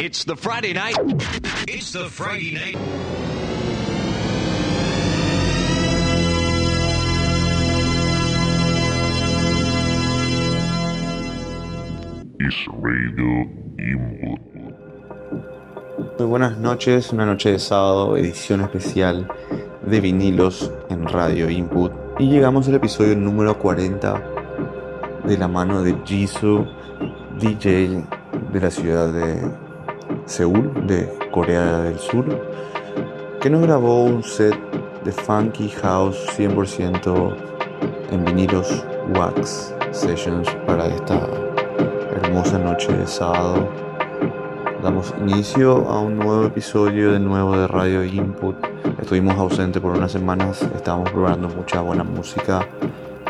It's the Friday night. It's the Friday night. Is Radio Input. Muy buenas noches, una noche de sábado, edición especial de vinilos en Radio Input. Y llegamos al episodio número 40 de la mano de Jisoo, DJ de la ciudad de Seúl, de Corea del Sur, que nos grabó un set de funky house 100% en vinilos wax sessions para esta hermosa noche de sábado. Damos inicio a un nuevo episodio de nuevo de Radio Input. Estuvimos ausentes por unas semanas, estábamos probando mucha buena música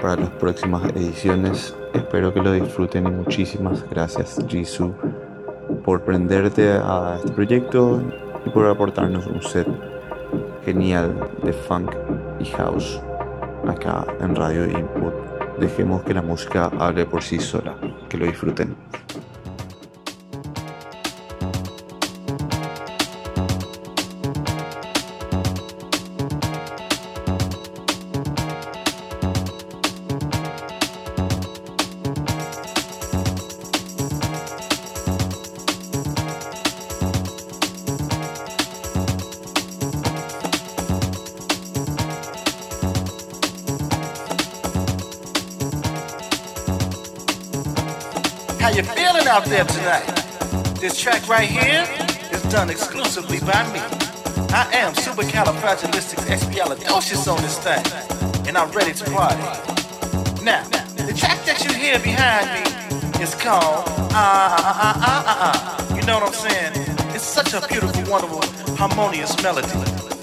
para las próximas ediciones. Espero que lo disfruten y muchísimas gracias Jisoo por prenderte a este proyecto y por aportarnos un set genial de funk y house acá en Radio Input. Dejemos que la música hable por sí sola. Que lo disfruten. This track right here is done exclusively by me. I am supercalifragilisticexpialidocious on this thing, and I'm ready to party. Now, the track that you hear behind me is called Ah Ah Ah Ah Ah Ah. You know what I'm saying? It's such a beautiful, wonderful, harmonious melody,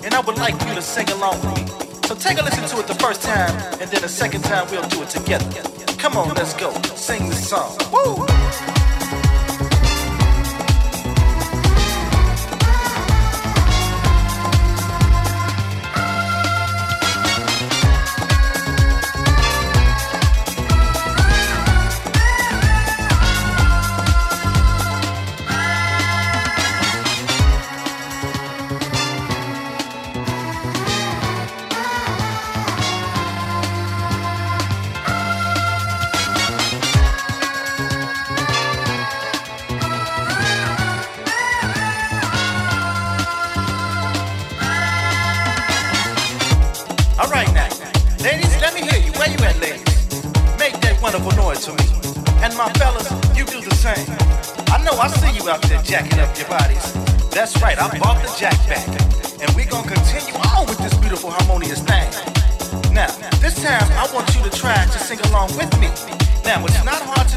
and I would like you to sing along with me. So take a listen to it the first time, and then the second time we'll do it together. Come on, let's go. Sing this song. Woo! That's right, I bought the jack back. And we're gonna continue on with this beautiful harmonious thing. Now, this time I want you to try to sing along with me. Now, it's not hard to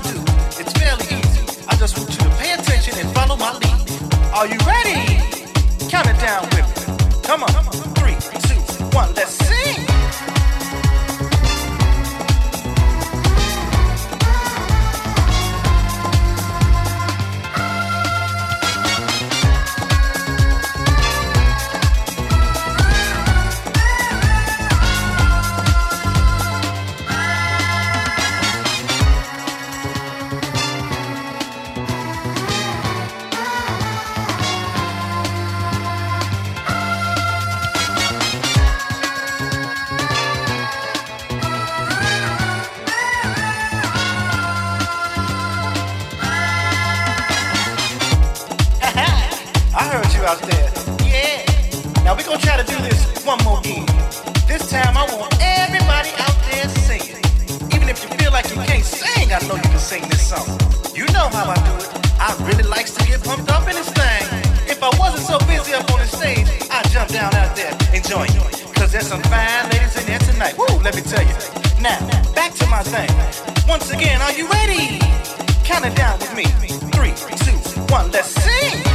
Again, are you ready? Count it down with me. Three, two, one, let's sing.